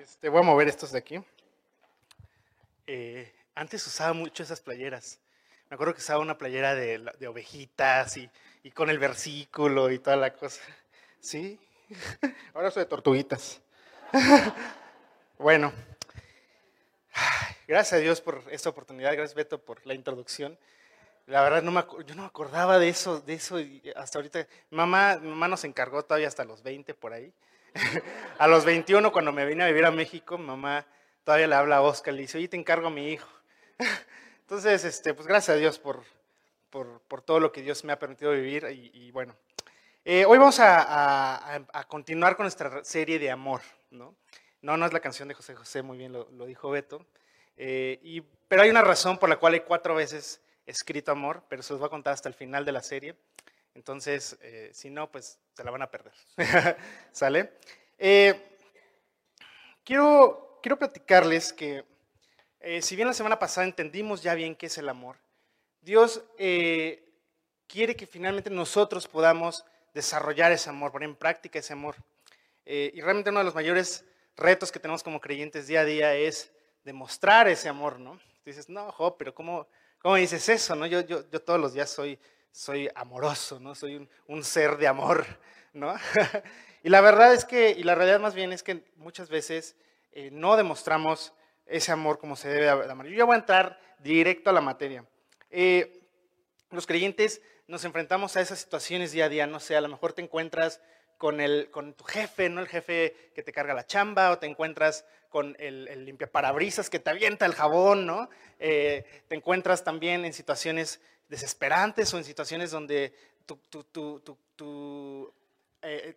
Este, voy a mover estos de aquí. Eh, antes usaba mucho esas playeras. Me acuerdo que usaba una playera de, ovejitas y, y, con el versículo y toda la cosa. ¿Sí? Ahora soy de tortuguitas. bueno, gracias a Dios por esta oportunidad. Gracias, Beto, por la introducción. La verdad, no me, yo no me acordaba de eso, de eso hasta ahorita. Mamá, mamá nos encargó todavía hasta los 20 por ahí. a los 21, cuando me vine a vivir a México, mamá todavía le habla a Oscar, le dice, oye, te encargo a mi hijo. Entonces, este, pues gracias a Dios por, por, todo lo que Dios me ha permitido vivir. Y, bueno, eh, hoy vamos a, a, continuar con nuestra serie de amor. ¿no? no, no es la canción de José José, muy bien lo, lo dijo Beto. Eh, y, pero hay una razón por la cual hay cuatro veces escrito amor, pero se los voy a contar hasta el final de la serie. Entonces, eh, si no, pues se la van a perder. ¿Sale? Eh, quiero, quiero platicarles que, eh, si bien la semana pasada entendimos ya bien qué es el amor, Dios quiere que finalmente nosotros podamos desarrollar ese amor, poner en práctica ese amor. y realmente uno de los mayores retos que tenemos como creyentes día a día es demostrar ese amor, ¿no? dices, no, jo, pero ¿cómo, cómo dices eso? No? Yo, yo, yo todos los días soy soy amoroso, ¿no? Soy un, ser de amor, ¿no? y la verdad es que, y la realidad más bien es que muchas veces eh, no demostramos ese amor como se debe amar. Yo ya voy a entrar directo a la materia. Eh, los creyentes nos enfrentamos a esas situaciones día a día, no sé, a lo mejor te encuentras con, el, con tu jefe, ¿no? El jefe que te carga la chamba, o te encuentras con el, el limpiaparabrisas que te avienta el jabón, ¿no? Eh, te encuentras también en situaciones desesperantes o en situaciones donde tu, eh,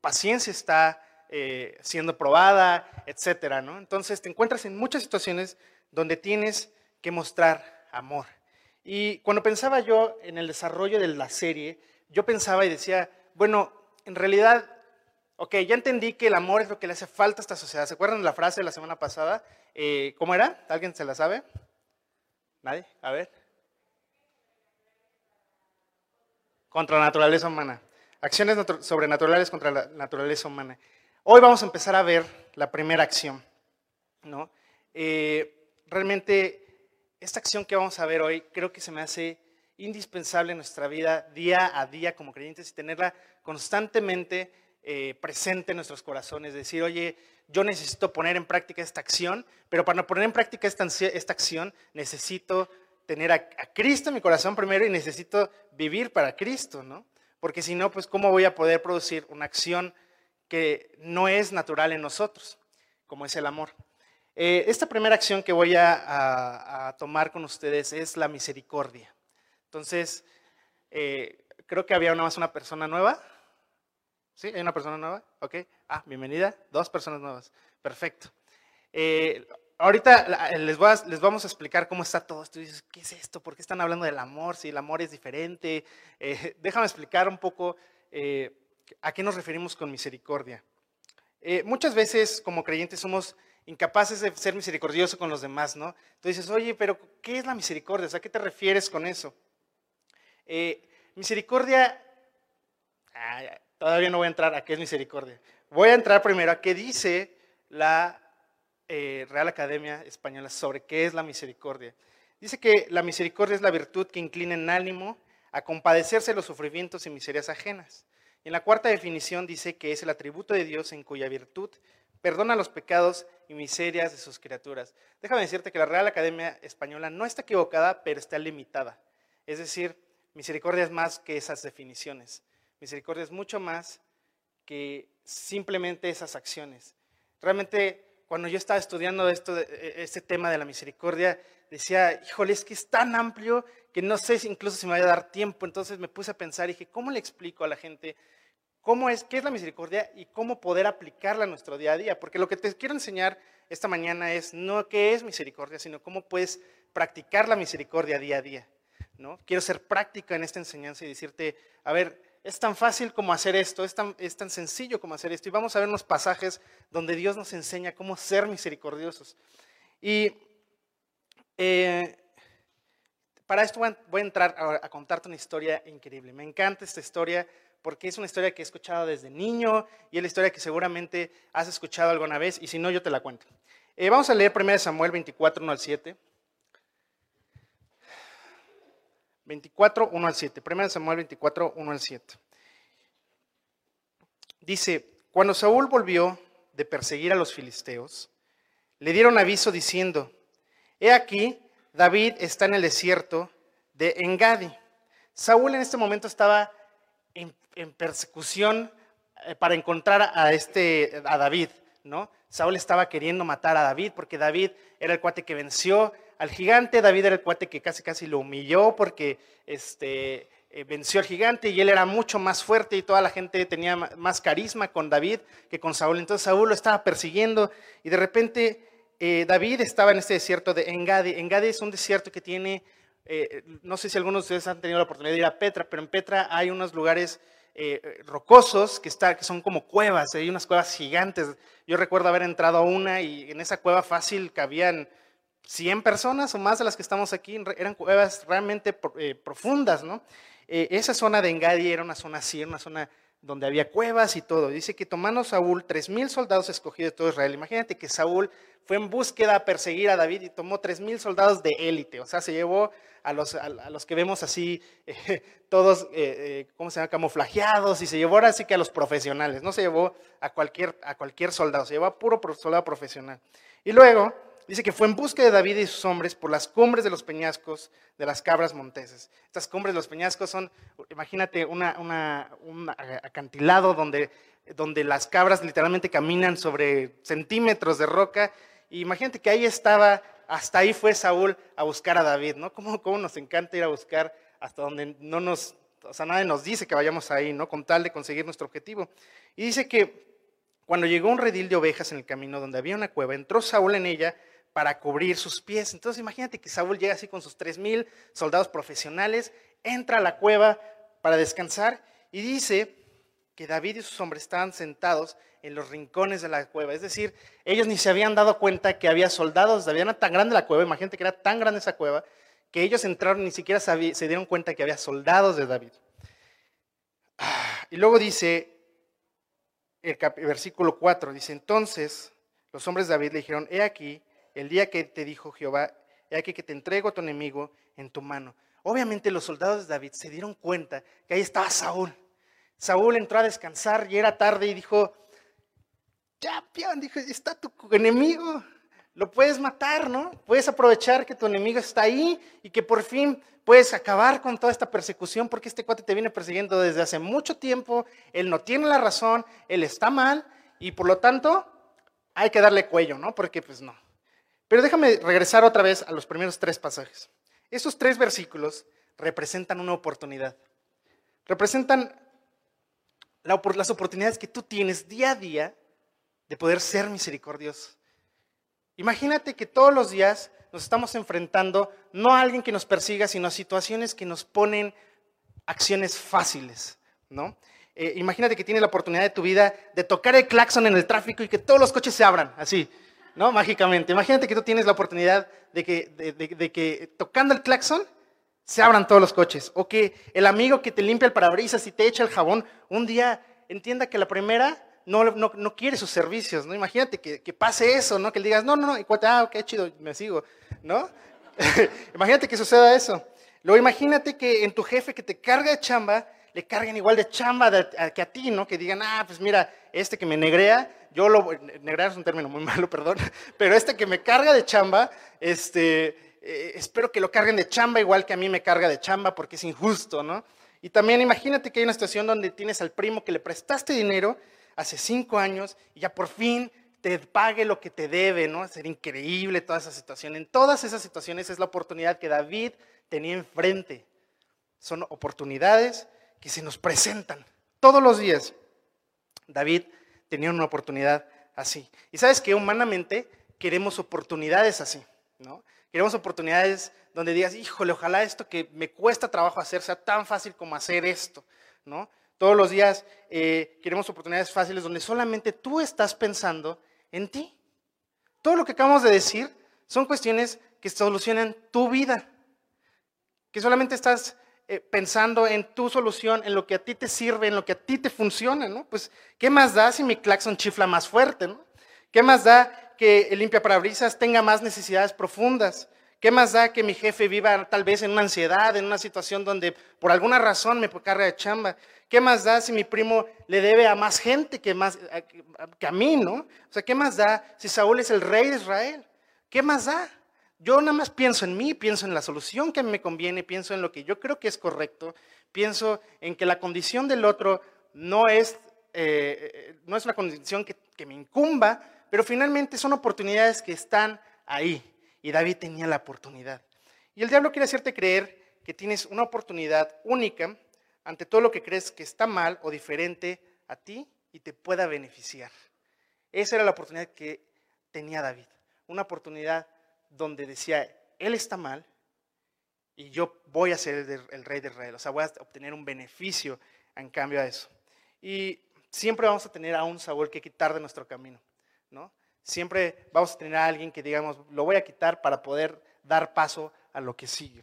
paciencia está eh, siendo probada, etcétera, ¿no? Entonces te encuentras en muchas situaciones donde tienes que mostrar amor. Y cuando pensaba yo en el desarrollo de la serie, yo pensaba y decía, bueno, en realidad, ok, ya entendí que el amor es lo que le hace falta a esta sociedad. ¿Se acuerdan la frase de la semana pasada? Eh, ¿Cómo era? ¿Alguien se la sabe? ¿Nadie? A ver. Contra la naturaleza humana. Acciones sobrenaturales contra la naturaleza humana. Hoy vamos a empezar a ver la primera acción. ¿no? Eh, realmente, esta acción que vamos a ver hoy creo que se me hace indispensable en nuestra vida día a día como creyentes y tenerla constantemente eh, presente en nuestros corazones. Decir, oye, yo necesito poner en práctica esta acción, pero para poner en práctica esta, esta acción necesito tener a, Cristo en mi corazón primero y necesito vivir para Cristo, ¿no? Porque si no, pues ¿cómo voy a poder producir una acción que no es natural en nosotros, como es el amor? Eh, esta primera acción que voy a, tomar con ustedes es la misericordia. Entonces, eh, creo que había una más una persona nueva. ¿Sí? ¿Hay una persona nueva? Ok. Ah, bienvenida. Dos personas nuevas. Perfecto. Eh, ahorita les, les, vamos a explicar cómo está todo esto. dices, ¿qué es esto? ¿Por qué están hablando del amor? Si el amor es diferente. Eh, déjame explicar un poco eh, a qué nos referimos con misericordia. Eh, muchas veces como creyentes somos incapaces de ser misericordiosos con los demás, ¿no? Entonces dices, oye, pero ¿qué es la misericordia? ¿A qué te refieres con eso? misericordia, ah, todavía no voy a entrar a qué es misericordia. Voy a entrar primero a qué dice la eh, Real Academia Española sobre qué es la misericordia. Dice que la misericordia es la virtud que inclina en ánimo a compadecerse de los sufrimientos y miserias ajenas. en la cuarta definición dice que es el atributo de Dios en cuya virtud perdona los pecados y miserias de sus criaturas. Déjame decirte que la Real Academia Española no está equivocada, pero está limitada. Es decir, misericordia es más que esas definiciones. Misericordia es mucho más que simplemente esas acciones. Realmente cuando yo estaba estudiando esto, este tema de la misericordia, decía, híjole, es que es tan amplio que no sé incluso si me va a dar tiempo. Entonces me puse a pensar y dije, ¿cómo le explico a la gente cómo es, qué es la misericordia y cómo poder aplicarla a nuestro día a día? Porque lo que te quiero enseñar esta mañana es no qué es misericordia, sino cómo puedes practicar la misericordia día a día. ¿no? Quiero ser práctica en esta enseñanza y decirte, a ver, es tan fácil como hacer esto, es tan, es tan sencillo como hacer esto. Y vamos a ver unos pasajes donde Dios nos enseña cómo ser misericordiosos. Y eh, para esto voy a, entrar a, contarte una historia increíble. Me encanta esta historia porque es una historia que he escuchado desde niño y es la historia que seguramente has escuchado alguna vez y si no, yo te la cuento. Eh, vamos a leer 1 Samuel 24, 1 al 7. 24, 1 al 7. 1 Samuel 24, 1 al 7. Dice, cuando Saúl volvió de perseguir a los filisteos, le dieron aviso diciendo, he aquí, David está en el desierto de Engadi. Saúl en este momento estaba en, persecución eh, para encontrar a, este, a David, ¿no? Saúl estaba queriendo matar a David porque David era el cuate que venció al gigante, David era el cuate que casi casi lo humilló porque este, eh, venció al gigante y él era mucho más fuerte y toda la gente tenía más carisma con David que con Saúl. Entonces Saúl lo estaba persiguiendo y de repente eh, David estaba en este desierto de Engadi. Engadi es un desierto que tiene, eh, no sé si algunos de ustedes han tenido la oportunidad de ir a Petra, pero en Petra hay unos lugares rocosos que, que son como cuevas, hay unas cuevas gigantes. Yo recuerdo haber entrado a una y en esa cueva fácil cabían 100 personas o más de las que estamos aquí, eran cuevas realmente profundas, ¿no? Eh, esa zona de Engadi era una zona así, una zona donde había cuevas y todo. Dice que tomando Saúl tres mil soldados escogidos de todo Israel. Imagínate que Saúl fue en búsqueda a perseguir a David y tomó tres mil soldados de élite. O sea, se llevó a los, que vemos así, eh, todos, eh, ¿cómo se llama? Camuflajeados y se llevó ahora sí que a los profesionales. No se llevó a cualquier, a cualquier soldado, se llevó a puro soldado profesional. Y luego Dice que fue en busca de David y sus hombres por las cumbres de los peñascos de las cabras monteses. Estas cumbres de los peñascos son, imagínate, una, un acantilado donde, donde las cabras literalmente caminan sobre centímetros de roca. Imagínate que ahí estaba, hasta ahí fue Saúl a buscar a David, ¿no? ¿Cómo, cómo nos encanta ir a buscar hasta donde no nos, o sea, nadie nos dice que vayamos ahí, ¿no? Con tal de conseguir nuestro objetivo. Y dice que cuando llegó un redil de ovejas en el camino donde había una cueva, entró Saúl en ella para cubrir sus pies. Entonces imagínate que Saúl llega así con sus tres mil soldados profesionales, entra a la cueva para descansar y dice que David y sus hombres estaban sentados en los rincones de la cueva. Es decir, ellos ni se habían dado cuenta que había soldados, había tan grande la cueva, imagínate que era tan grande esa cueva, que ellos entraron ni siquiera se dieron cuenta que había soldados de David. Y luego dice, el versículo 4, dice, entonces los hombres de David le dijeron, he aquí, el día que te dijo Jehová, he aquí que te entrego a tu enemigo en tu mano. Obviamente los soldados de David se dieron cuenta que ahí estaba Saúl. Saúl entró a descansar y era tarde y dijo, ya, pion, dijo, está tu enemigo, lo puedes matar, ¿no? Puedes aprovechar que tu enemigo está ahí y que por fin puedes acabar con toda esta persecución porque este cuate te viene persiguiendo desde hace mucho tiempo, él no tiene la razón, él está mal y por lo tanto hay que darle cuello, ¿no? Porque pues no, pero déjame regresar otra vez a los primeros tres pasajes. Esos tres versículos representan una oportunidad. Representan las oportunidades que tú tienes día a día de poder ser misericordioso. Imagínate que todos los días nos estamos enfrentando no a alguien que nos persiga, sino a situaciones que nos ponen acciones fáciles, ¿no? Eh, imagínate que tienes la oportunidad de tu vida de tocar el claxon en el tráfico y que todos los coches se abran, así. ¿No? Mágicamente. Imagínate que tú tienes la oportunidad de que, de, que tocando el claxon se abran todos los coches. O que el amigo que te limpia el parabrisas y te echa el jabón, un día entienda que la primera no, no, quiere sus servicios, ¿no? Imagínate que, pase eso, ¿no? Que le digas, no, no, no, y cuate, ah, ok, chido, me sigo, ¿no? imagínate que suceda eso. Luego imagínate que en tu jefe que te carga de chamba, le carguen igual de chamba que a ti, ¿no? Que digan, ah, pues mira, este que me negrea, yo lo, negrear es un término muy malo, perdón, pero este que me carga de chamba, este, eh, espero que lo carguen de chamba igual que a mí me carga de chamba porque es injusto, ¿no? Y también imagínate que hay una situación donde tienes al primo que le prestaste dinero hace cinco años y ya por fin te pague lo que te debe, ¿no? Ser increíble toda esa situación. En todas esas situaciones es la oportunidad que David tenía enfrente. Son oportunidades que se nos presentan todos los días. David tenía una oportunidad así. Y sabes que humanamente queremos oportunidades así, ¿no? Queremos oportunidades donde digas, híjole, ojalá esto que me cuesta trabajo hacer sea tan fácil como hacer esto, ¿no? Todos los días eh, queremos oportunidades fáciles donde solamente tú estás pensando en ti. Todo lo que acabamos de decir son cuestiones que solucionan tu vida, que solamente estás eh, pensando en tu solución, en lo que a ti te sirve, en lo que a ti te funciona, ¿no? Pues, ¿qué más da si mi claxon chifla más fuerte, ¿no? ¿Qué más da que el limpia parabrisas tenga más necesidades profundas? ¿Qué más da que mi jefe viva tal vez en una ansiedad, en una situación donde por alguna razón me carga de chamba? ¿Qué más da si mi primo le debe a más gente que, más, que a mí, no? O sea, ¿qué más da si Saúl es el rey de Israel? ¿Qué más da? Yo nada más pienso en mí, pienso en la solución que me conviene, pienso en lo que yo creo que es correcto, pienso en que la condición del otro no es, eh, no es una condición que, que me incumba, pero finalmente son oportunidades que están ahí. Y David tenía la oportunidad. Y el diablo quiere hacerte creer que tienes una oportunidad única ante todo lo que crees que está mal o diferente a ti y te pueda beneficiar. Esa era la oportunidad que tenía David. Una oportunidad donde decía, él está mal y yo voy a ser el, rey de Israel. O sea, voy a obtener un beneficio en cambio a eso. Y siempre vamos a tener a un Saúl que quitar de nuestro camino, ¿no? Siempre vamos a tener a alguien que digamos, lo voy a quitar para poder dar paso a lo que sigue.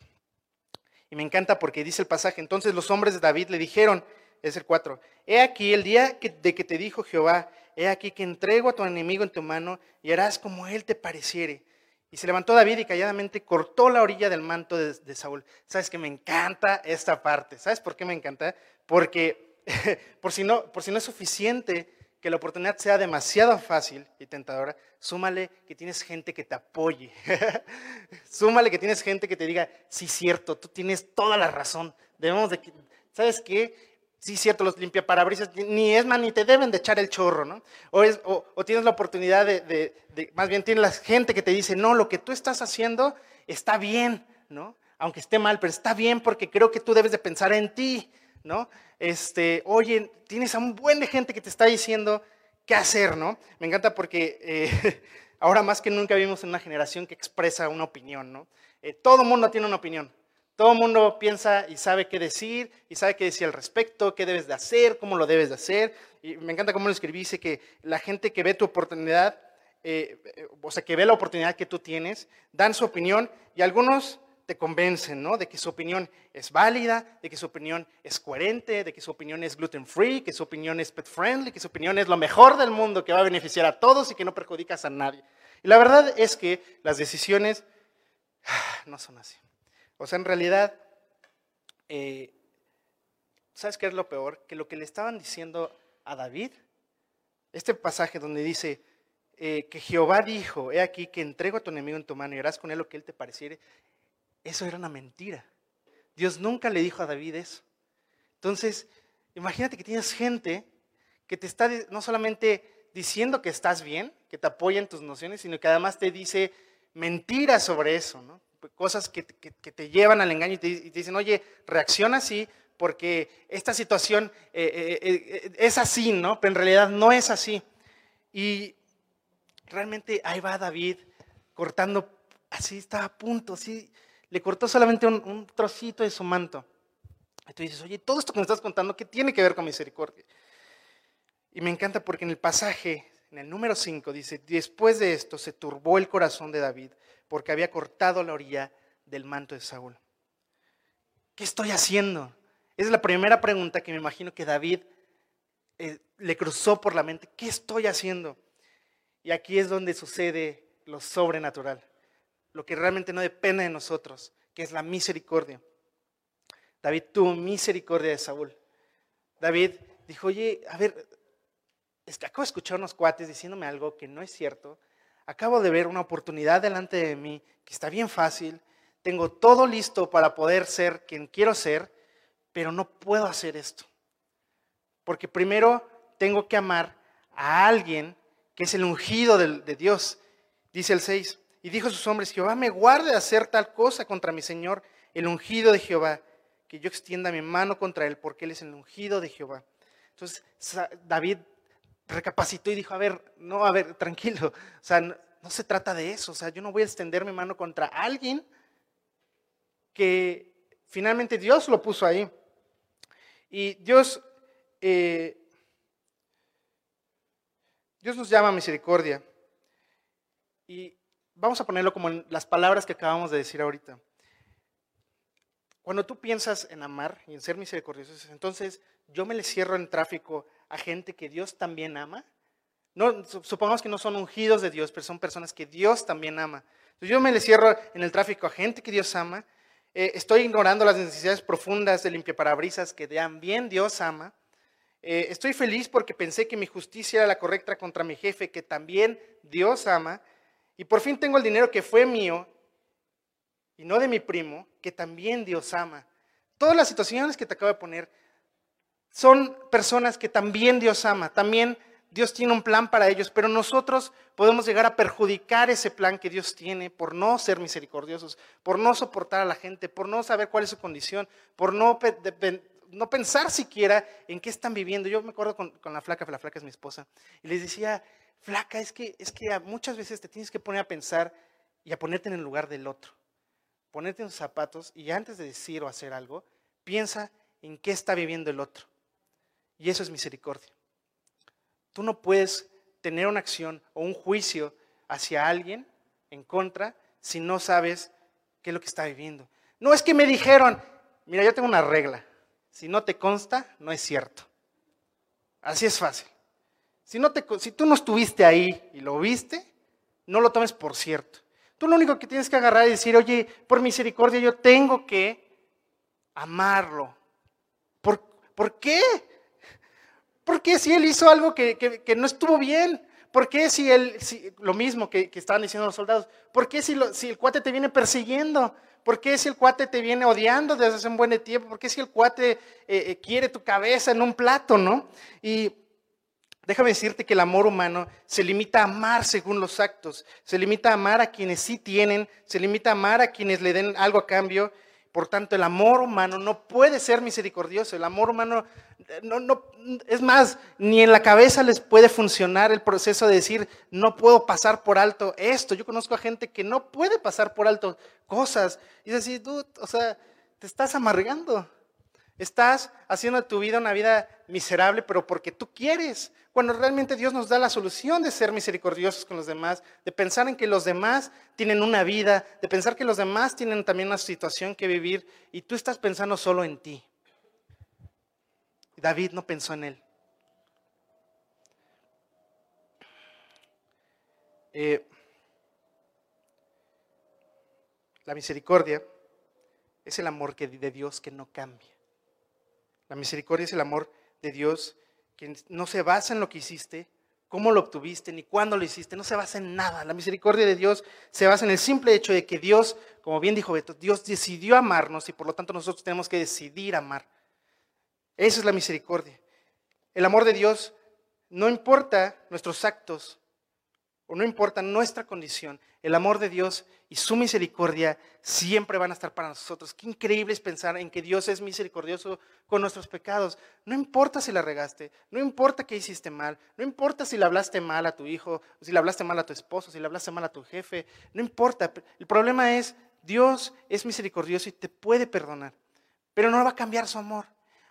Y me encanta porque dice el pasaje, entonces los hombres de David le dijeron, es el 4, he aquí el día de que te dijo Jehová, he aquí que entrego a tu enemigo en tu mano y harás como él te pareciere. Y se levantó David y calladamente cortó la orilla del manto de, Saúl. ¿Sabes que me encanta esta parte? ¿Sabes por qué me encanta? Porque por si no, por si no es suficiente que la oportunidad sea demasiado fácil y tentadora, súmale que tienes gente que te apoye. súmale que tienes gente que te diga, sí, cierto, tú tienes toda la razón. Debemos de, ¿sabes qué? Sí, cierto, los limpiaparabrisas ni es ni te deben de echar el chorro, ¿no? O, es, o, tienes la oportunidad de, de, más bien tienes la gente que te dice, no, lo que tú estás haciendo está bien, ¿no? Aunque esté mal, pero está bien porque creo que tú debes de pensar en ti, ¿no? Este, oye, tienes a un buen de gente que te está diciendo qué hacer, ¿no? Me encanta porque eh, ahora más que nunca vivimos en una generación que expresa una opinión, ¿no? Eh, todo mundo tiene una opinión. Todo el mundo piensa y sabe qué decir, y sabe qué decir al respecto, qué debes de hacer, cómo lo debes de hacer. Y me encanta cómo lo escribí, dice que la gente que ve tu oportunidad, eh, o sea, que ve la oportunidad que tú tienes, dan su opinión y algunos te convencen, ¿no? De que su opinión es válida, de que su opinión es coherente, de que su opinión es gluten free, que su opinión es pet friendly, que su opinión es lo mejor del mundo, que va a beneficiar a todos y que no perjudicas a nadie. Y la verdad es que las decisiones no son así. O sea, en realidad, eh, ¿sabes qué es lo peor? Que lo que le estaban diciendo a David, este pasaje donde dice eh, que Jehová dijo, he aquí que entrego a tu enemigo en tu mano y harás con él lo que él te pareciere, eso era una mentira. Dios nunca le dijo a David eso. Entonces, imagínate que tienes gente que te está no solamente diciendo que estás bien, que te apoya en tus nociones, sino que además te dice mentiras sobre eso, ¿no? Cosas que, te llevan al engaño y te, dicen, oye, reacciona así porque esta situación eh, eh, eh, es así, ¿no? Pero en realidad no es así. Y realmente ahí va David cortando, así está a punto, así, le cortó solamente un, trocito de su manto. Y tú dices, oye, todo esto que me estás contando, ¿qué tiene que ver con misericordia? Y me encanta porque en el pasaje, en el número 5, dice, después de esto se turbó el corazón de David porque había cortado la orilla del manto de Saúl. ¿Qué estoy haciendo? Es la primera pregunta que me imagino que David eh, le cruzó por la mente. ¿Qué estoy haciendo? Y aquí es donde sucede lo sobrenatural, lo que realmente no depende de nosotros, que es la misericordia. David tuvo misericordia de Saúl. David dijo, oye, a ver, acabo de escuchar unos cuates diciéndome algo que no es cierto, acabo de ver una oportunidad delante de mí que está bien fácil, tengo todo listo para poder ser quien quiero ser, pero no puedo hacer esto. Porque primero tengo que amar a alguien que es el ungido de, Dios, dice el 6. Y dijo a sus hombres, Jehová me guarde de hacer tal cosa contra mi Señor, el ungido de Jehová, que yo extienda mi mano contra él, porque él es el ungido de Jehová. Entonces David recapacitó y dijo, a ver, no, a ver, tranquilo, o sea, no, se trata de eso, o sea, yo no voy a extender mi mano contra alguien que finalmente Dios lo puso ahí. Y Dios, eh, Dios nos llama a misericordia. Y vamos a ponerlo como en las palabras que acabamos de decir ahorita. cuando tú piensas en amar y en ser misericordioso, entonces yo me le cierro en tráfico a gente que Dios también ama. No, supongamos que no son ungidos de Dios, pero son personas que Dios también ama. Yo me le cierro en el tráfico a gente que Dios ama. Eh, estoy ignorando las necesidades profundas de limpiaparabrisas que también Dios ama. Eh, estoy feliz porque pensé que mi justicia era la correcta contra mi jefe, que también Dios ama. Y por fin tengo el dinero que fue mío y no de mi primo, que también Dios ama. Todas las situaciones que te acabo de poner son personas que también Dios ama, también Dios tiene un plan para ellos, pero nosotros podemos llegar a perjudicar ese plan que Dios tiene por no ser misericordiosos, por no soportar a la gente, por no saber cuál es su condición, por no, pensar siquiera en qué están viviendo. Yo me acuerdo con, con, la flaca, la flaca es mi esposa, y les decía, flaca, es que, es que muchas veces te tienes que poner a pensar y a ponerte en el lugar del otro ponerte en sus zapatos y antes de decir o hacer algo, piensa en qué está viviendo el otro. Y eso es misericordia. Tú no puedes tener una acción o un juicio hacia alguien en contra si no sabes qué es lo que está viviendo. No es que me dijeron, mira, yo tengo una regla. Si no te consta, no es cierto. Así es fácil. Si, no te, si tú no estuviste ahí y lo viste, no lo tomes por cierto. Tú lo único que tienes que agarrar y decir, oye, por misericordia yo tengo que amarlo. ¿Por, ¿por qué? ¿Por qué si él hizo algo que, no estuvo bien? ¿Por qué si él, lo mismo que, estaban diciendo los soldados, ¿por qué si, si el cuate te viene persiguiendo? ¿Por qué si el cuate te viene odiando desde hace un buen tiempo? ¿Por qué si el cuate eh, eh, quiere tu cabeza en un plato, no? Y Déjame decirte que el amor humano se limita a amar según los actos, se limita a amar a quienes sí tienen, se limita a amar a quienes le den algo a cambio. Por tanto, el amor humano no puede ser misericordioso. El amor humano, no, no, es más, ni en la cabeza les puede funcionar el proceso de decir, no puedo pasar por alto esto. Yo conozco a gente que no puede pasar por alto cosas. Y es así, tú, o sea, te estás amargando. Estás haciendo de tu vida una vida miserable, pero porque tú quieres. Cuando realmente Dios nos da la solución de ser misericordiosos con los demás, de pensar en que los demás tienen una vida, de pensar que los demás tienen también una situación que vivir y tú estás pensando solo en ti. David no pensó en él. Eh, la misericordia es el amor de Dios que no cambia. La misericordia es el amor de Dios que no se basa en lo que hiciste, cómo lo obtuviste, ni cuándo lo hiciste, no se basa en nada. La misericordia de Dios se basa en el simple hecho de que Dios, como bien dijo Beto, Dios decidió amarnos y por lo tanto nosotros tenemos que decidir amar. Esa es la misericordia. El amor de Dios no importa nuestros actos o no importa nuestra condición, el amor de Dios y su misericordia siempre van a estar para nosotros. Qué increíble es pensar en que Dios es misericordioso con nuestros pecados. No importa si la regaste, no importa que hiciste mal, no importa si le hablaste mal a tu hijo, si le hablaste mal a tu esposo, si le hablaste mal a tu jefe, no importa. El problema es, Dios es misericordioso y te puede perdonar, pero no va a cambiar su amor.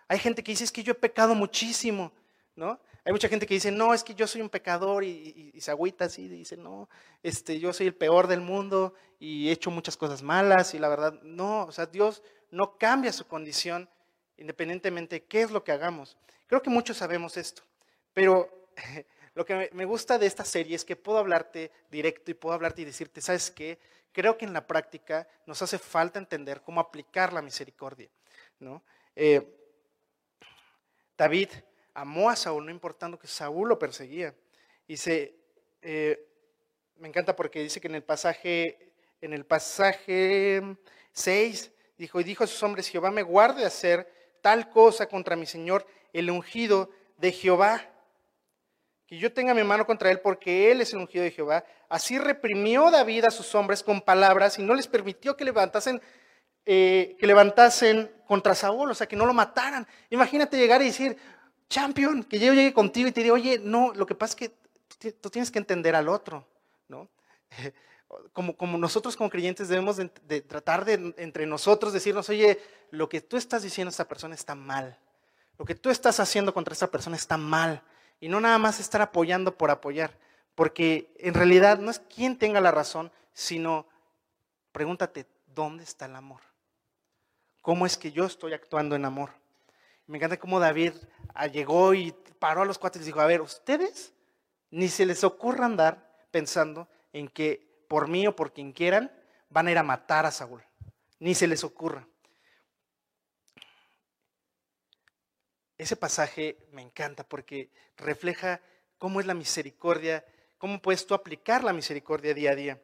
Hay gente que dice, es que yo he pecado muchísimo, ¿no? Hay mucha gente que dice, no, es que yo soy un pecador y, se agüita así, y dice, no, este, yo soy el peor del mundo y he hecho muchas cosas malas y la verdad, no, o sea, Dios no cambia su condición independientemente de qué es lo que hagamos. Creo que muchos sabemos esto, pero lo que me gusta de esta serie es que puedo hablarte directo y puedo hablarte y decirte, ¿sabes qué? Creo que en la práctica nos hace falta entender cómo aplicar la misericordia, ¿no? Eh, David amó a Saúl, no importando que Saúl lo perseguía. Y se, eh, me encanta porque dice que en el pasaje, en el pasaje 6, dijo, y dijo a sus hombres, Jehová me guarde de hacer tal cosa contra mi Señor, el ungido de Jehová. Que yo tenga mi mano contra él porque él es el ungido de Jehová. Así reprimió David a sus hombres con palabras y no les permitió que levantasen, eh, que levantasen contra Saúl, o sea, que no lo mataran. Imagínate llegar y decir, champion, que yo llegue contigo y te diga, oye, no, lo que pasa es que tú tienes que entender al otro, ¿no? Como, como nosotros como creyentes debemos de, tratar de entre nosotros decirnos, oye, lo que tú estás diciendo a esta persona está mal, lo que tú estás haciendo contra esta persona está mal, y no nada más estar apoyando por apoyar, porque en realidad no es quien tenga la razón, sino pregúntate, ¿dónde está el amor? cómo es que yo estoy actuando en amor. Me encanta cómo David ah, llegó y paró a los cuates y dijo, a ver, ustedes ni se les ocurra andar pensando en que por mí o por quien quieran van a ir a matar a Saúl. Ni se les ocurra. Ese pasaje me encanta porque refleja cómo es la misericordia, cómo puedes tú aplicar la misericordia día a día.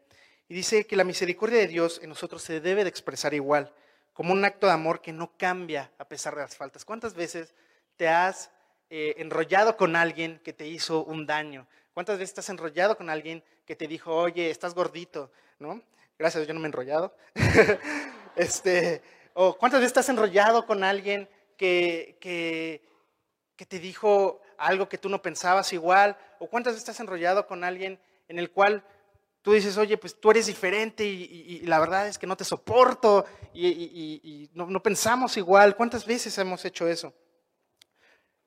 Y dice que la misericordia de Dios en nosotros se debe de expresar igual, como un acto de amor que no cambia a pesar de las faltas. ¿Cuántas veces te has eh, enrollado con alguien que te hizo un daño? ¿Cuántas veces estás enrollado con alguien que te dijo, oye, estás gordito? ¿No? Gracias, yo no me he enrollado. este, o cuántas veces estás enrollado con alguien que, que, que te dijo algo que tú no pensabas igual, o cuántas veces estás enrollado con alguien en el cual tú dices, oye, pues tú eres diferente y, la verdad es que no te soporto y, no, pensamos igual. ¿Cuántas veces hemos hecho eso?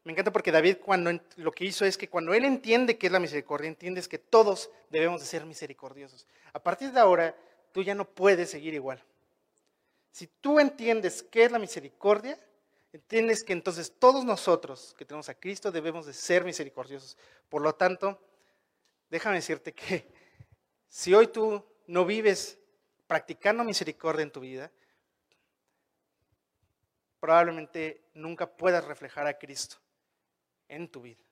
Me encanta porque David cuando lo que hizo es que cuando él entiende qué es la misericordia, entiendes que todos debemos de ser misericordiosos. A partir de ahora, tú ya no puedes seguir igual. Si tú entiendes qué es la misericordia, entiendes que entonces todos nosotros que tenemos a Cristo debemos de ser misericordiosos. Por lo tanto, déjame decirte que si hoy tú no vives practicando misericordia en tu vida, probablemente nunca puedas reflejar a Cristo en tu vida.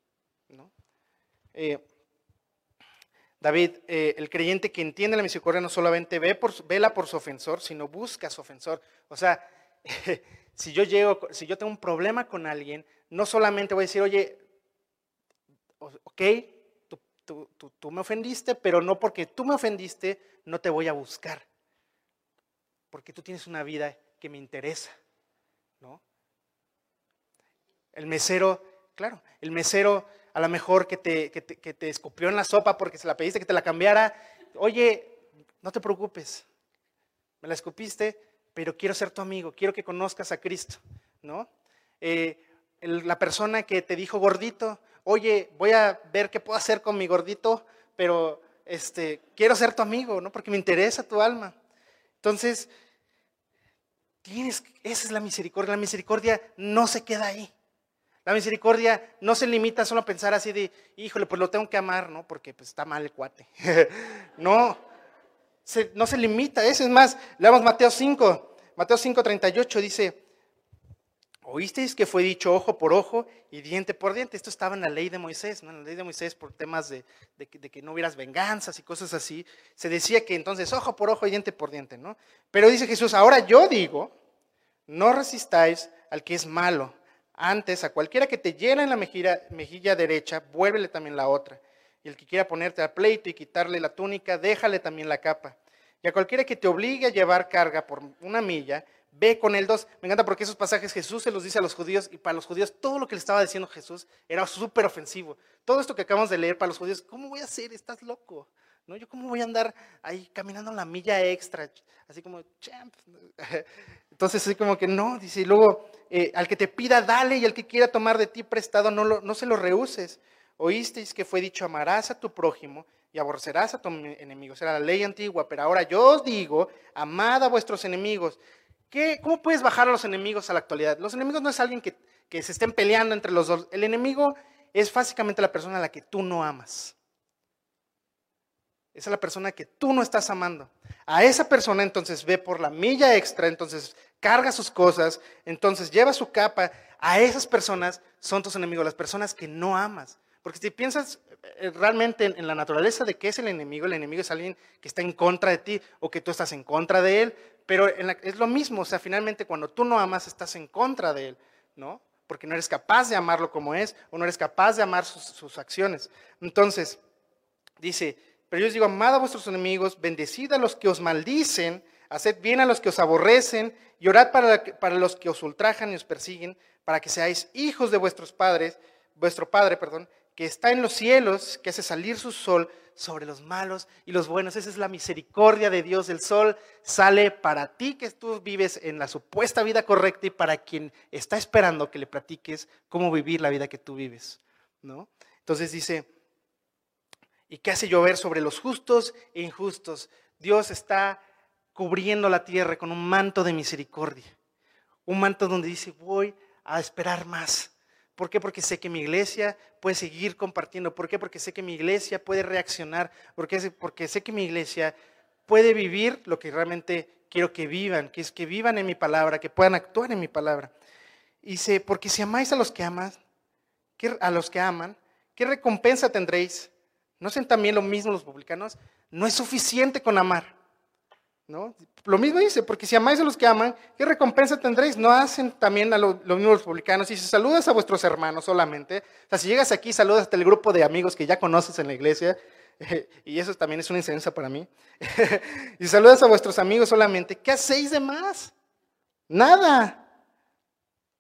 Eh, David, eh, el creyente que entiende la misericordia no solamente ve por, vela por su ofensor, sino busca a su ofensor. O sea, si yo llego, si yo tengo un problema con alguien, no solamente voy a decir, oye, ok, tú, me ofendiste, pero no porque tú me ofendiste, no te voy a buscar. Porque tú tienes una vida que me interesa, ¿no? El mesero, claro, el mesero a lo mejor que te, que te, escupió en la sopa porque se la pediste que te la cambiara, oye, no te preocupes, me la escupiste, pero quiero ser tu amigo, quiero que conozcas a Cristo, ¿no? Eh, la persona que te dijo gordito, oye, voy a ver qué puedo hacer con mi gordito, pero este, quiero ser tu amigo, ¿no? Porque me interesa tu alma. Entonces, tienes, esa es la misericordia. La misericordia no se queda ahí. La misericordia no se limita solo a pensar así de, híjole, pues lo tengo que amar, ¿no? Porque pues, está mal el cuate. no, no se limita eso. Es más, leamos Mateo 5. Mateo 5, 38 dice, Oísteis que fue dicho ojo por ojo y diente por diente. Esto estaba en la ley de Moisés, ¿no? En la ley de Moisés por temas de, que, no hubieras venganzas y cosas así. Se decía que entonces ojo por ojo y diente por diente, ¿no? Pero dice Jesús, ahora yo digo, no resistáis al que es malo. Antes, a cualquiera que te llena en la mejilla, mejilla derecha, vuélvele también la otra. Y el que quiera ponerte a pleito y quitarle la túnica, déjale también la capa. Y a cualquiera que te obligue a llevar carga por una milla, Ve con el 2. Me encanta porque esos pasajes Jesús se los dice a los judíos y para los judíos todo lo que le estaba diciendo Jesús era súper ofensivo. Todo esto que acabamos de leer para los judíos, ¿cómo voy a hacer? Estás loco. ¿No? Yo cómo voy a andar ahí caminando la milla extra, así como, champ. Entonces, así como que no, dice, y luego, eh, al que te pida, dale, y al que quiera tomar de ti prestado, no, no se lo rehuses. Oísteis que fue dicho, amarás a tu prójimo y aborrecerás a tu enemigo. Era la ley antigua, pero ahora yo os digo, amad a vuestros enemigos. ¿Cómo puedes bajar a los enemigos a la actualidad? Los enemigos no es alguien que, se estén peleando entre los dos. El enemigo es básicamente la persona a la que tú no amas. Esa es la persona que tú no estás amando. A esa persona entonces ve por la milla extra, entonces carga sus cosas, entonces lleva su capa. A esas personas son tus enemigos, las personas que no amas. Porque si piensas eh, realmente en, la naturaleza de qué es el enemigo, el enemigo es alguien que está en contra de ti o que tú estás en contra de él, pero es lo mismo, o sea, finalmente cuando tú no amas estás en contra de él, ¿no? Porque no eres capaz de amarlo como es o no eres capaz de amar sus, acciones. Entonces, dice, pero yo os digo, amad a vuestros enemigos, bendecid a los que os maldicen, haced bien a los que os aborrecen y orad para, para los que os ultrajan y os persiguen, para que seáis hijos de vuestros padres, vuestro Padre, perdón, que está en los cielos, que hace salir su sol sobre los malos y los buenos. Esa es la misericordia de Dios. El sol sale para ti que tú vives en la supuesta vida correcta y para quien está esperando que le platiques cómo vivir la vida que tú vives. ¿no? Entonces dice, ¿y qué hace llover sobre los justos e injustos? Dios está cubriendo la tierra con un manto de misericordia. Un manto donde dice, voy a esperar más. ¿Por qué? Porque sé que mi iglesia puede seguir compartiendo. ¿Por qué? Porque sé que mi iglesia puede reaccionar. ¿Por qué? Porque sé que mi iglesia puede vivir lo que realmente quiero que vivan, que es que vivan en mi palabra, que puedan actuar en mi palabra. Y dice, porque si amáis a los que aman, a los que aman, ¿qué recompensa tendréis? ¿No hacen también lo mismo los publicanos? No es suficiente con amar. ¿No? Lo mismo dice, porque si amáis a los que aman, ¿qué recompensa tendréis? ¿No hacen también a lo, lo los publicanos? Y si saludas a vuestros hermanos solamente, o sea, si llegas aquí, saludas hasta el grupo de amigos que ya conoces en la iglesia, y eso también es una enseñanza para mí, y saludas a vuestros amigos solamente, ¿qué hacéis de más? Nada.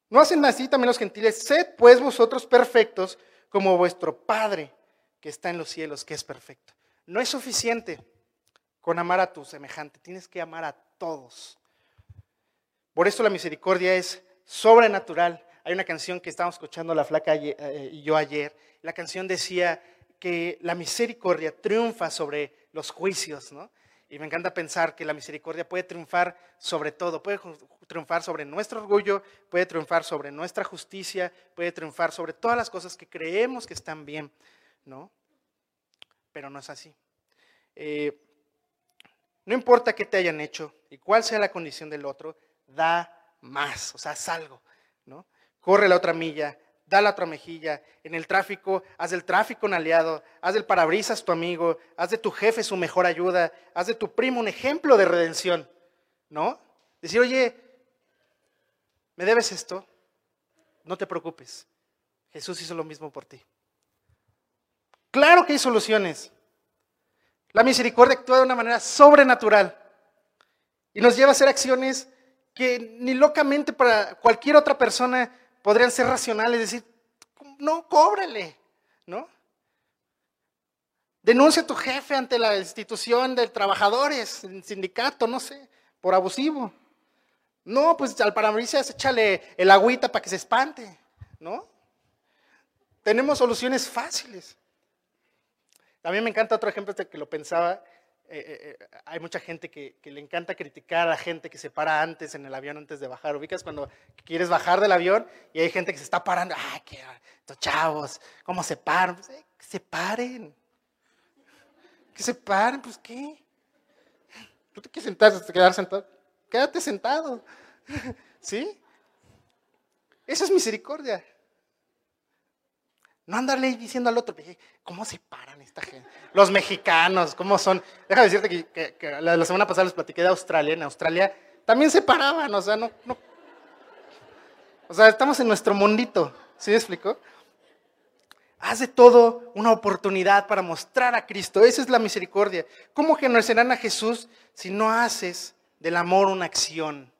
¿No hacen así también los gentiles? Sed pues vosotros perfectos como vuestro Padre que está en los cielos, que es perfecto. No es suficiente con amar a tu semejante, tienes que amar a todos. Por eso la misericordia es sobrenatural. Hay una canción que estábamos escuchando la flaca eh, y yo ayer. La canción decía que la misericordia triunfa sobre los juicios, ¿no? Y me encanta pensar que la misericordia puede triunfar sobre todo, puede triunfar sobre nuestro orgullo, puede triunfar sobre nuestra justicia, puede triunfar sobre todas las cosas que creemos que están bien, ¿no? Pero no es así. Eh, no importa qué te hayan hecho y cuál sea la condición del otro, da más, o sea, haz algo, ¿no? Corre la otra milla, da la otra mejilla. En el tráfico, haz del tráfico un aliado, haz del parabrisas tu amigo, haz de tu jefe su mejor ayuda, haz de tu primo un ejemplo de redención, ¿no? Decir, oye, ¿me debes esto? No te preocupes, Jesús hizo lo mismo por ti. Claro que hay soluciones. La misericordia actúa de una manera sobrenatural y nos lleva a hacer acciones que ni locamente para cualquier otra persona podrían ser racionales, decir, no, cóbrale, ¿no? Denuncia a tu jefe ante la institución de trabajadores, el sindicato, no sé, por abusivo. No, pues al parabrisas échale el agüita para que se espante, ¿no? Tenemos soluciones fáciles. Mí me encanta otro ejemplo de que lo pensaba. Eh, eh, eh, hay mucha gente que, le encanta criticar a gente que se para antes en el avión antes de bajar. Ubicas cuando quieres bajar del avión y hay gente que se está parando. ¡Ay, qué! Estos chavos, ¿cómo se paran? Pues, que se paren. Que se paren, pues ¿qué? ¿Tú te quieres sentar, quedar sentado? Quédate sentado. ¿Sí? Esa es misericordia. No andarle diciendo al otro, ¿cómo se paran esta gente? Los mexicanos, ¿cómo son? Déjame decirte que, la, semana pasada les platiqué de Australia. En Australia también se paraban, o sea, no. O sea, estamos en nuestro mundito, ¿sí me explico? Haz de todo una oportunidad para mostrar a Cristo. Esa es la misericordia. ¿Cómo conocerán a Jesús si no haces del amor una acción?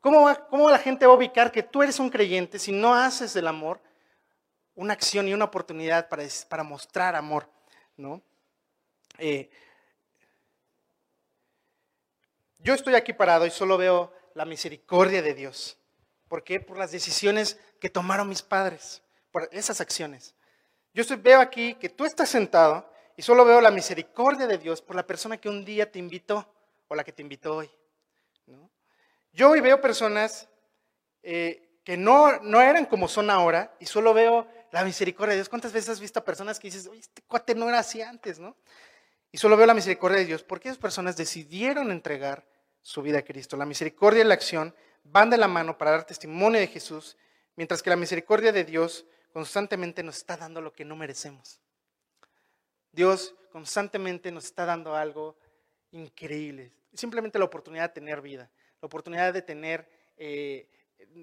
¿Cómo, ¿Cómo la gente va a ubicar que tú eres un creyente si no haces del amor una acción y una oportunidad para, para mostrar amor, ¿no? Eh, yo estoy aquí parado y solo veo la misericordia de Dios. ¿Por qué? Por las decisiones que tomaron mis padres, por esas acciones. Yo veo aquí que tú estás sentado y solo veo la misericordia de Dios por la persona que un día te invitó o la que te invitó hoy. Yo hoy veo personas eh, que no, no eran como son ahora y solo veo la misericordia de Dios. ¿Cuántas veces has visto a personas que dices, oye, este cuate no era así antes, ¿no? Y solo veo la misericordia de Dios porque esas personas decidieron entregar su vida a Cristo. La misericordia y la acción van de la mano para dar testimonio de Jesús, mientras que la misericordia de Dios constantemente nos está dando lo que no merecemos. Dios constantemente nos está dando algo increíble. Simplemente la oportunidad de tener vida, la oportunidad de tener eh,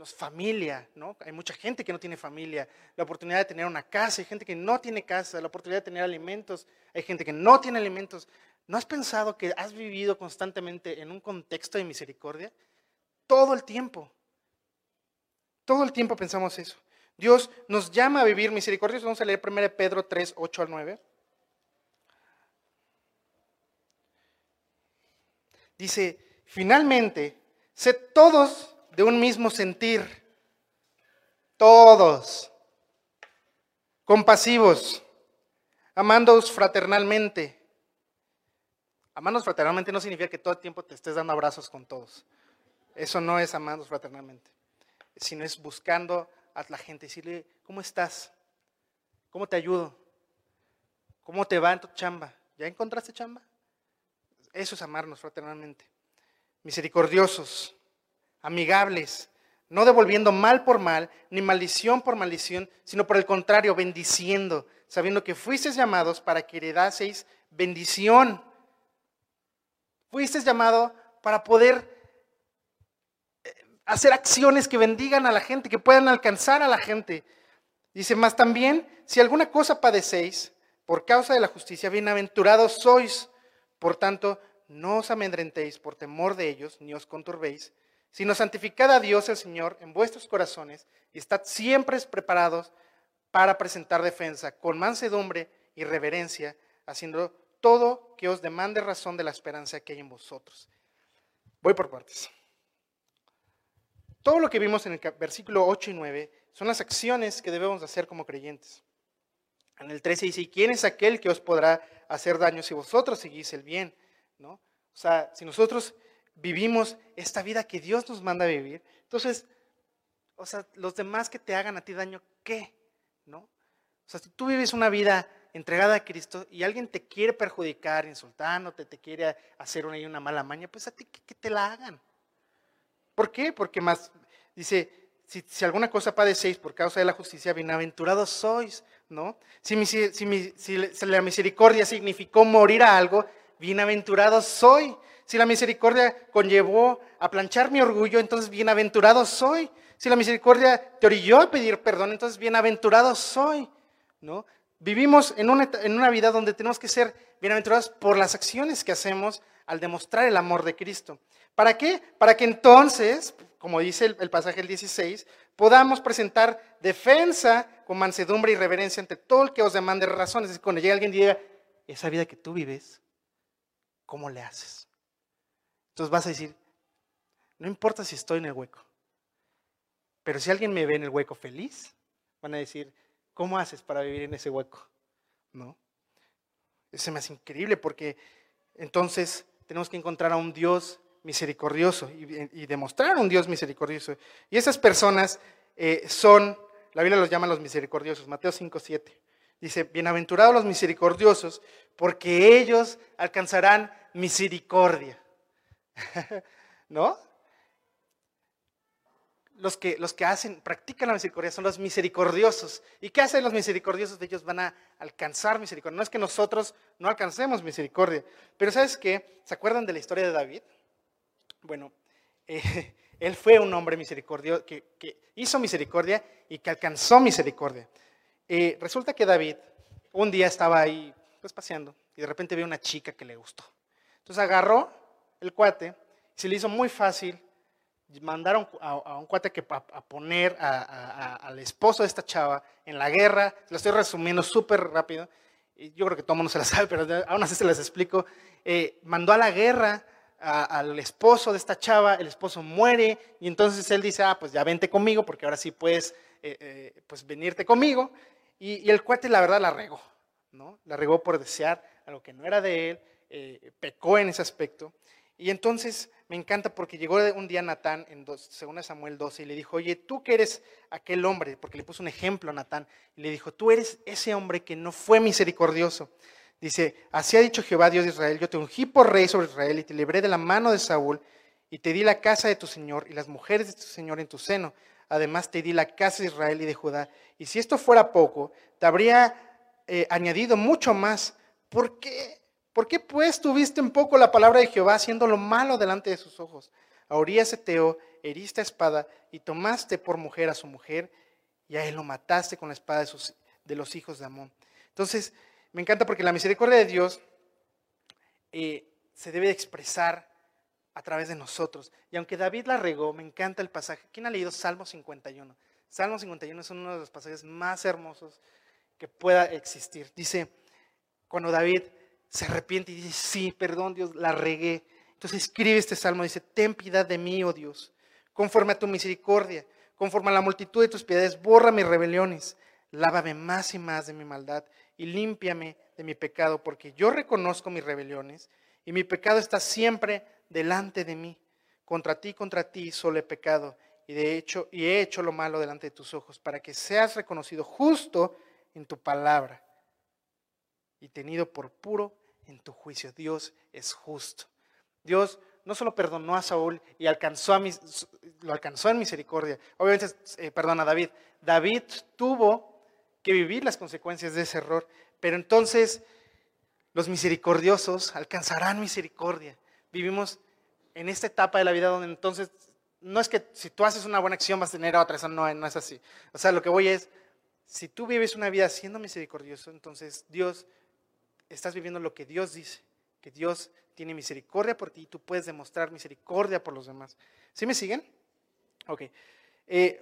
familia, ¿no? Hay mucha gente que no tiene familia, la oportunidad de tener una casa, hay gente que no tiene casa, la oportunidad de tener alimentos, hay gente que no tiene alimentos. ¿No has pensado que has vivido constantemente en un contexto de misericordia? Todo el tiempo. Todo el tiempo pensamos eso. Dios nos llama a vivir misericordia. Vamos a leer 1 Pedro 3, 8 al 9. Dice, finalmente, sed todos de un mismo sentir. Todos. Compasivos. Amándoos fraternalmente. Amarnos fraternalmente no significa que todo el tiempo te estés dando abrazos con todos. Eso no es amarnos fraternalmente, sino es buscando a la gente, decirle, ¿cómo estás? ¿Cómo te ayudo? ¿Cómo te va en tu chamba? ¿Ya encontraste chamba? Eso es amarnos fraternalmente. Misericordiosos, amigables, no devolviendo mal por mal, ni maldición por maldición, sino por el contrario, bendiciendo, sabiendo que fuisteis llamados para que heredaseis bendición. Fuisteis llamado para poder eh, hacer acciones que bendigan a la gente, que puedan alcanzar a la gente. Dice, más también, si alguna cosa padecéis por causa de la justicia, bienaventurados sois. Por tanto, no os amedrentéis por temor de ellos, ni os conturbéis, sino santificad a Dios el Señor en vuestros corazones y estad siempre preparados para presentar defensa con mansedumbre y reverencia, haciendo todo que os demande razón de la esperanza que hay en vosotros. Voy por partes. Todo lo que vimos en el versículo 8 y 9 son las acciones que debemos hacer como creyentes. En el 13 dice, ¿y quién es aquel que os podrá hacer daño si vosotros seguís el bien? ¿No? O sea, si nosotros vivimos esta vida que Dios nos manda vivir, entonces, o sea, los demás que te hagan a ti daño, ¿qué? ¿No? O sea, si tú vives una vida entregada a Cristo y alguien te quiere perjudicar, insultándote, te quiere hacer una, una mala maña, pues a ti que, te la hagan. ¿Por qué? Porque más, dice, si, alguna cosa padecéis por causa de la justicia, bienaventurados sois, ¿no? Si, si la misericordia significó morir a algo, bienaventurado soy. Si la misericordia conllevó a planchar mi orgullo, entonces bienaventurado soy. Si la misericordia te orilló a pedir perdón, entonces bienaventurado soy. ¿no? Vivimos en una, en una vida donde tenemos que ser bienaventurados por las acciones que hacemos al demostrar el amor de Cristo. ¿Para qué? Para que entonces, como dice el, pasaje del 16, podamos presentar defensa con mansedumbre y reverencia ante todo el que os demande razones. Es cuando llega alguien y diga, esa vida que tú vives, ¿cómo le haces? Entonces vas a decir, no importa si estoy en el hueco, pero si alguien me ve en el hueco feliz, van a decir, ¿cómo haces para vivir en ese hueco? ¿No? Eso me hace increíble porque entonces tenemos que encontrar a un Dios misericordioso y, demostrar un Dios misericordioso. Y esas personas eh, son, la Biblia los llama los misericordiosos, Mateo 5, 7. Dice, bienaventurados los misericordiosos, porque ellos alcanzarán misericordia. ¿No? Los que, los que hacen, practican la misericordia son los misericordiosos. ¿Y qué hacen los misericordiosos? Ellos van a alcanzar misericordia. No es que nosotros no alcancemos misericordia. Pero ¿sabes qué? ¿Se acuerdan de la historia de David? Bueno, eh, él fue un hombre misericordioso que, hizo misericordia y que alcanzó misericordia. Eh, resulta que David un día estaba ahí pues paseando y de repente vio una chica que le gustó. Entonces agarró el cuate, se le hizo muy fácil mandar a, un cuate que a, poner al esposo de esta chava en la guerra, lo estoy resumiendo súper rápido, yo creo que todo el mundo se la sabe, pero aún así se les explico, eh, mandó a la guerra al esposo de esta chava, el esposo muere, y entonces él dice, ah, pues ya vente conmigo, porque ahora sí puedes eh, eh, pues venirte conmigo, y, y, el cuate la verdad la regó, ¿no? La regó por desear algo que no era de él, pecó en ese aspecto, y entonces me encanta porque llegó un día Natán, en 2 Samuel 12, y le dijo, oye, tú que eres aquel hombre, porque le puso un ejemplo a Natán, y le dijo, tú eres ese hombre que no fue misericordioso. Dice, así ha dicho Jehová Dios de Israel, yo te ungí por rey sobre Israel y te libré de la mano de Saúl y te di la casa de tu Señor y las mujeres de tu Señor en tu seno. Además te di la casa de Israel y de Judá. Y si esto fuera poco, te habría eh, añadido mucho más. ¿Por qué? ¿Por qué pues tuviste un poco la palabra de Jehová haciendo lo malo delante de sus ojos? A Urias heriste espada y tomaste por mujer a su mujer y a él lo mataste con la espada de los hijos de Amón. Entonces, me encanta porque la misericordia de Dios eh, se debe expresar a través de nosotros. Y aunque David la regó, me encanta el pasaje. ¿Quién ha leído Salmo 51? Salmo 51 es uno de los pasajes más hermosos que pueda existir. Dice, cuando David se arrepiente y dice, sí, perdón Dios, la regué. Entonces escribe este salmo, dice, ten piedad de mí, oh Dios, conforme a tu misericordia, conforme a la multitud de tus piedades, borra mis rebeliones, lávame más y más de mi maldad y límpiame de mi pecado, porque yo reconozco mis rebeliones y mi pecado está siempre delante de mí. contra ti, contra ti solo he pecado y de hecho y he hecho lo malo delante de tus ojos para que seas reconocido justo en tu palabra y tenido por puro en tu juicio. Dios es justo. Dios no solo perdonó a Saúl y alcanzó a mis, lo alcanzó en misericordia. Obviamente, eh, perdona a David. David tuvo que vivir las consecuencias de ese error, pero entonces los misericordiosos alcanzarán misericordia. Vivimos en esta etapa de la vida donde entonces no es que si tú haces una buena acción vas a tener otra, eso no, no es así. O sea, lo que voy es, si tú vives una vida siendo misericordioso, entonces Dios, estás viviendo lo que Dios dice, que Dios tiene misericordia por ti y tú puedes demostrar misericordia por los demás. ¿Sí me siguen? Ok. Eh,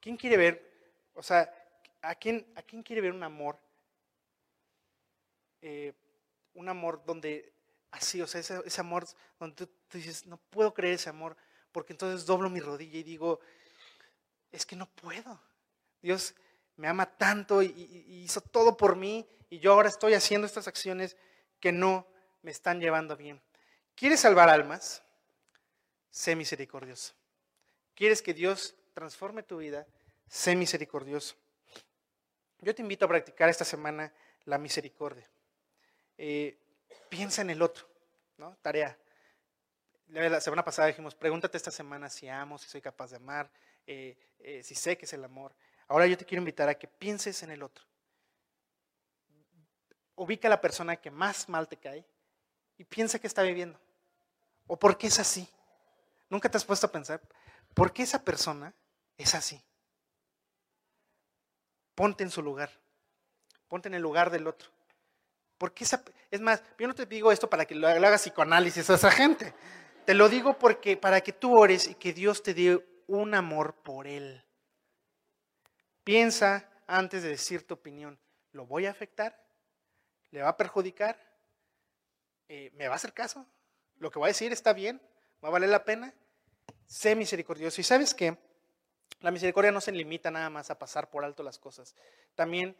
¿Quién quiere ver, o sea, ¿a quién, a quién quiere ver un amor? Eh, un amor donde así, o sea, ese, amor donde tú, dices, no puedo creer ese amor, porque entonces doblo mi rodilla y digo, es que no puedo. Dios me ama tanto y, hizo todo por mí y yo ahora estoy haciendo estas acciones que no me están llevando bien. ¿Quieres salvar almas? Sé misericordioso. ¿Quieres que Dios transforme tu vida? Sé misericordioso. Yo te invito a practicar esta semana la misericordia. Eh, piensa en el otro, ¿no? Tarea. La semana pasada dijimos, pregúntate esta semana si amo, si soy capaz de amar, eh, eh, si sé que es el amor. Ahora yo te quiero invitar a que pienses en el otro. Ubica a la persona que más mal te cae y piensa que está viviendo. ¿O por qué es así? ¿Nunca te has puesto a pensar por qué esa persona es así? Ponte en su lugar. Ponte en el lugar del otro. Porque esa, es más, yo no te digo esto para que lo hagas psicoanálisis a esa gente. Te lo digo porque para que tú ores y que Dios te dé un amor por él. Piensa antes de decir tu opinión. ¿Lo voy a afectar? ¿Le va a perjudicar? Eh, ¿Me va a hacer caso? ¿Lo que voy a decir está bien? ¿Va a valer la pena? Sé misericordioso. ¿Y sabes qué? La misericordia no se limita nada más a pasar por alto las cosas. También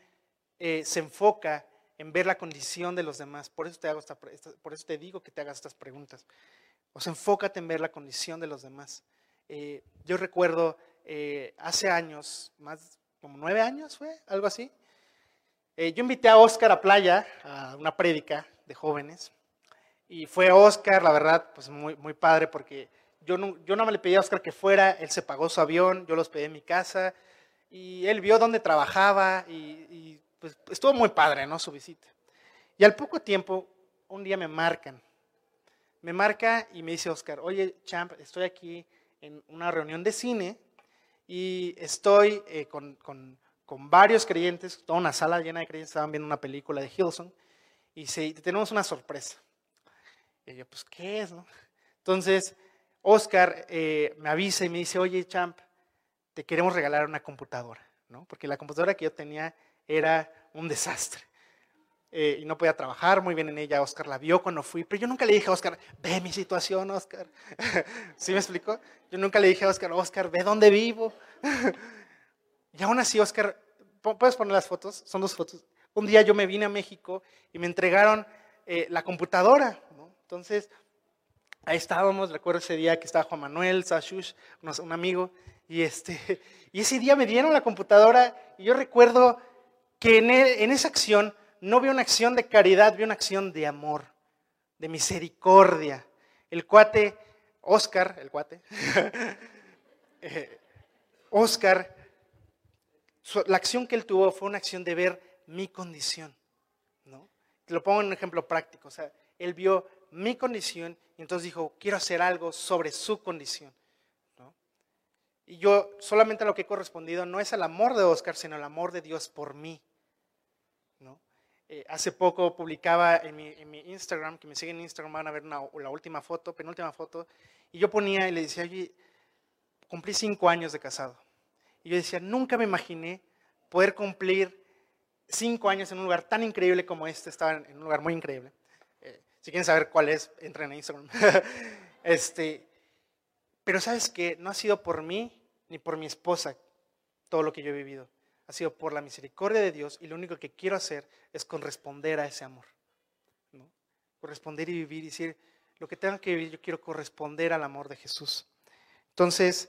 eh, se enfoca en ver la condición de los demás. Por eso te, hago por eso te digo que te hagas estas preguntas. O sea, enfócate en ver la condición de los demás. Eh, yo recuerdo hace años, más como nueve años fue, algo así. Eh, yo invité a Oscar a playa, a una prédica de jóvenes, y fue Oscar, la verdad, pues muy, muy padre, porque yo no, yo no me le pedí a Oscar que fuera, él se pagó su avión, yo los pedí en mi casa, y él vio dónde trabajaba, y, pues estuvo muy padre, ¿no? Su visita. Y al poco tiempo, un día me marcan, me marca y me dice Oscar, oye, Champ, estoy aquí en una reunión de cine, y estoy eh, con, varios creyentes, toda una sala llena de creyentes, estaban viendo una película de Hilson, y tenemos una sorpresa. Y yo, pues, ¿qué es? Entonces, Oscar eh, me avisa y me dice, oye, Champ, te queremos regalar una computadora, ¿no? Porque la computadora que yo tenía era un desastre. Eh, y no podía trabajar muy bien en ella. Oscar la vio cuando fui, pero yo nunca le dije a Oscar, ve mi situación, Oscar. ¿Sí me explicó? Yo nunca le dije a Oscar, Oscar, ve dónde vivo. y aún así, Oscar, ¿puedes poner las fotos? Son dos fotos. Un día yo me vine a México y me entregaron eh, la computadora. Entonces, ahí estábamos, recuerdo ese día que estaba Juan Manuel, Sashush, un amigo, y, este, y ese día me dieron la computadora y yo recuerdo que en, e, en esa acción no vi una acción de caridad, vi una acción de amor, de misericordia. El cuate, Oscar, el cuate, eh, Oscar, la acción que él tuvo fue una acción de ver mi condición. ¿no? Lo pongo en un ejemplo práctico. O sea, él vio mi condición y entonces dijo, quiero hacer algo sobre su condición. Y yo solamente lo que he correspondido no es al amor de Oscar, sino al amor de Dios por mí. Eh, hace poco publicaba en mi, Instagram, que me siguen en Instagram, van a ver la última foto, penúltima foto, y yo ponía y le decía, oye, cumplí cinco años de casado. Y yo decía, nunca me imaginé poder cumplir cinco años en un lugar tan increíble como este, estaba en un lugar muy increíble. Eh, si quieren saber cuál es, entren a Instagram. este, pero sabes que no ha sido por mí ni por mi esposa todo lo que yo he vivido ha sido por la misericordia de Dios y lo único que quiero hacer es corresponder a ese amor. ¿no? Corresponder y vivir y decir, lo que tenga que vivir, yo quiero corresponder al amor de Jesús. Entonces,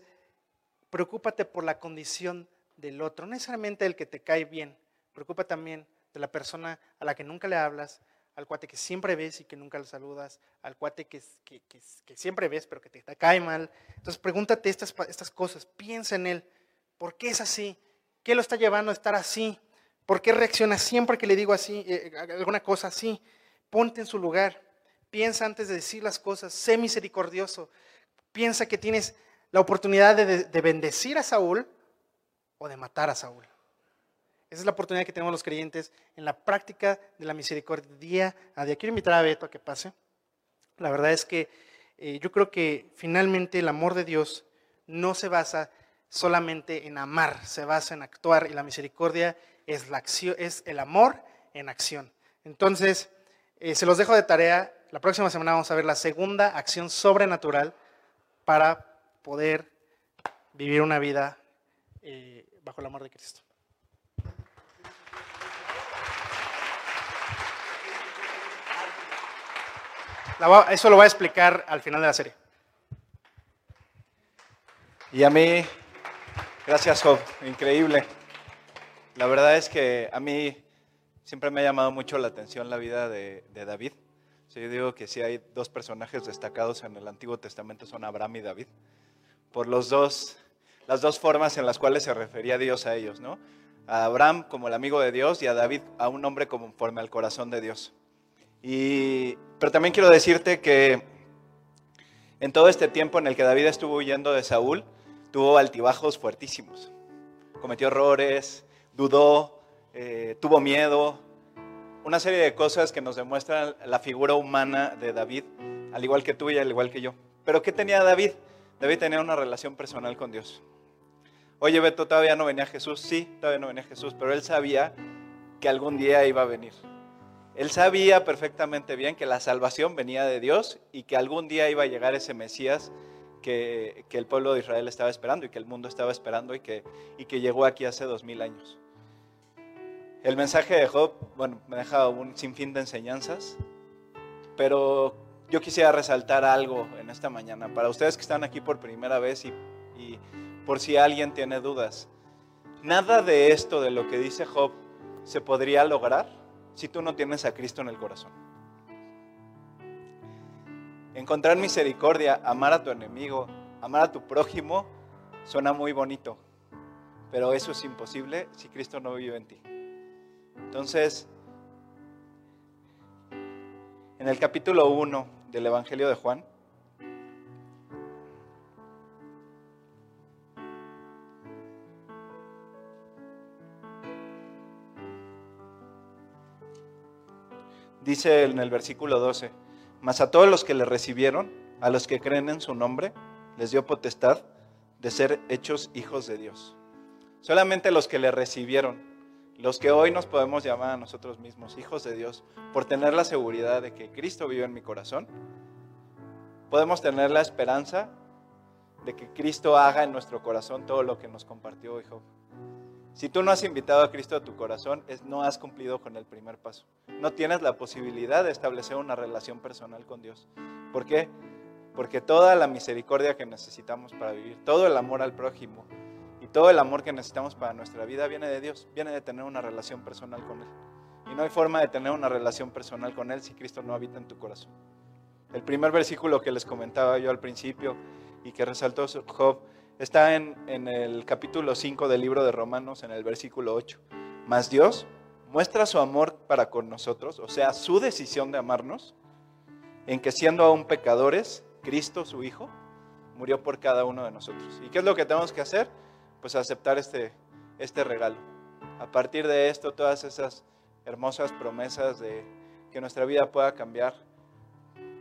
preocúpate por la condición del otro, no necesariamente el que te cae bien, preocupa también de la persona a la que nunca le hablas, al cuate que siempre ves y que nunca le saludas, al cuate que, siempre ves pero que te, cae mal. Entonces pregúntate estas, estas cosas, piensa en él, ¿por qué es así? ¿Qué lo está llevando a estar así? ¿Por qué reacciona siempre que le digo así, eh, alguna cosa así? Ponte en su lugar, piensa antes de decir las cosas, sé misericordioso, piensa que tienes la oportunidad de, de bendecir a Saúl o de matar a Saúl. Esa es la oportunidad que tenemos los creyentes en la práctica de la misericordia día a día. Quiero invitar a Beto a que pase. La verdad es que eh, yo creo que finalmente el amor de Dios no se basa solamente en amar, se basa en actuar y la misericordia es, la acción, es el amor en acción. Entonces, eh, se los dejo de tarea. La próxima semana vamos a ver la segunda acción sobrenatural para poder vivir una vida eh, bajo el amor de Cristo. eso lo voy a explicar al final de la serie. Y a mí, gracias Job, increíble. La verdad es que a mí siempre me ha llamado mucho la atención la vida de, David. yo digo que si hay dos personajes destacados en el Antiguo Testamento son Abraham y David, por los dos, las dos formas en las cuales se refería Dios a ellos, ¿no? A Abraham como el amigo de Dios y a David a un hombre conforme al corazón de Dios. Y, pero también quiero decirte que en todo este tiempo en el que David estuvo huyendo de Saúl, tuvo altibajos fuertísimos. Cometió errores, dudó, eh, tuvo miedo, una serie de cosas que nos demuestran la figura humana de David, al igual que tú y al igual que yo. Pero ¿qué tenía David? David tenía una relación personal con Dios. Oye, Beto, todavía no venía Jesús. Sí, todavía no venía Jesús, pero él sabía que algún día iba a venir. Él sabía perfectamente bien que la salvación venía de Dios y que algún día iba a llegar ese Mesías que, el pueblo de Israel estaba esperando y que el mundo estaba esperando y que, y que llegó aquí hace dos mil años. El mensaje de Job, bueno, me deja un sinfín de enseñanzas, pero yo quisiera resaltar algo en esta mañana para ustedes que están aquí por primera vez y, y por si alguien tiene dudas. Nada de esto, de lo que dice Job, se podría lograr si tú no tienes a Cristo en el corazón. Encontrar misericordia, amar a tu enemigo, amar a tu prójimo, suena muy bonito, pero eso es imposible si Cristo no vive en ti. Entonces, en el capítulo 1 del Evangelio de Juan, Dice en el versículo 12, mas a todos los que le recibieron, a los que creen en su nombre, les dio potestad de ser hechos hijos de Dios. Solamente los que le recibieron, los que hoy nos podemos llamar a nosotros mismos hijos de Dios, por tener la seguridad de que Cristo vive en mi corazón, podemos tener la esperanza de que Cristo haga en nuestro corazón todo lo que nos compartió hijo. Si tú no has invitado a Cristo a tu corazón, no has cumplido con el primer paso. No tienes la posibilidad de establecer una relación personal con Dios. ¿Por qué? Porque toda la misericordia que necesitamos para vivir, todo el amor al prójimo y todo el amor que necesitamos para nuestra vida viene de Dios, viene de tener una relación personal con Él. Y no hay forma de tener una relación personal con Él si Cristo no habita en tu corazón. El primer versículo que les comentaba yo al principio y que resaltó Job Está en, el capítulo 5 del libro de Romanos, en el versículo 8. Mas Dios muestra su amor para con nosotros, o sea, su decisión de amarnos, en que siendo aún pecadores, Cristo, su Hijo, murió por cada uno de nosotros. ¿Y qué es lo que tenemos que hacer? Pues aceptar este, este regalo. A partir de esto, todas esas hermosas promesas de que nuestra vida pueda cambiar,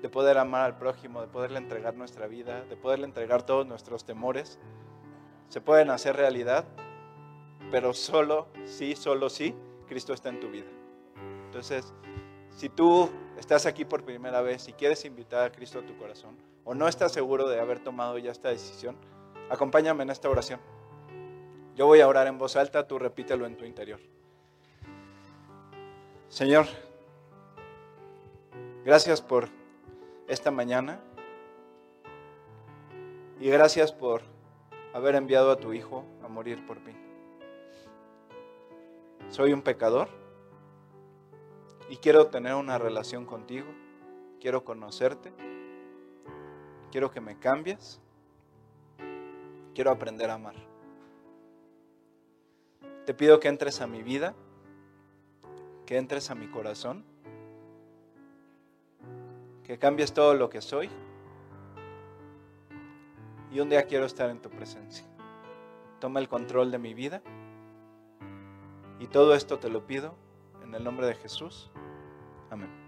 de poder amar al prójimo, de poderle entregar nuestra vida, de poderle entregar todos nuestros temores, se pueden hacer realidad, pero solo sí, solo sí, Cristo está en tu vida. Entonces, si tú estás aquí por primera vez y quieres invitar a Cristo a tu corazón, o no estás seguro de haber tomado ya esta decisión, acompáñame en esta oración. Yo voy a orar en voz alta, tú repítelo en tu interior. Señor, gracias por esta mañana. Y gracias por haber enviado a tu Hijo a morir por mí. Soy un pecador y quiero tener una relación contigo. Quiero conocerte. Quiero que me cambies. Quiero aprender a amar. Te pido que entres a mi vida, que entres a mi corazón, que cambies todo lo que soy y un día quiero estar en tu presencia. Toma el control de mi vida y todo esto te lo pido en el nombre de Jesús. Amén.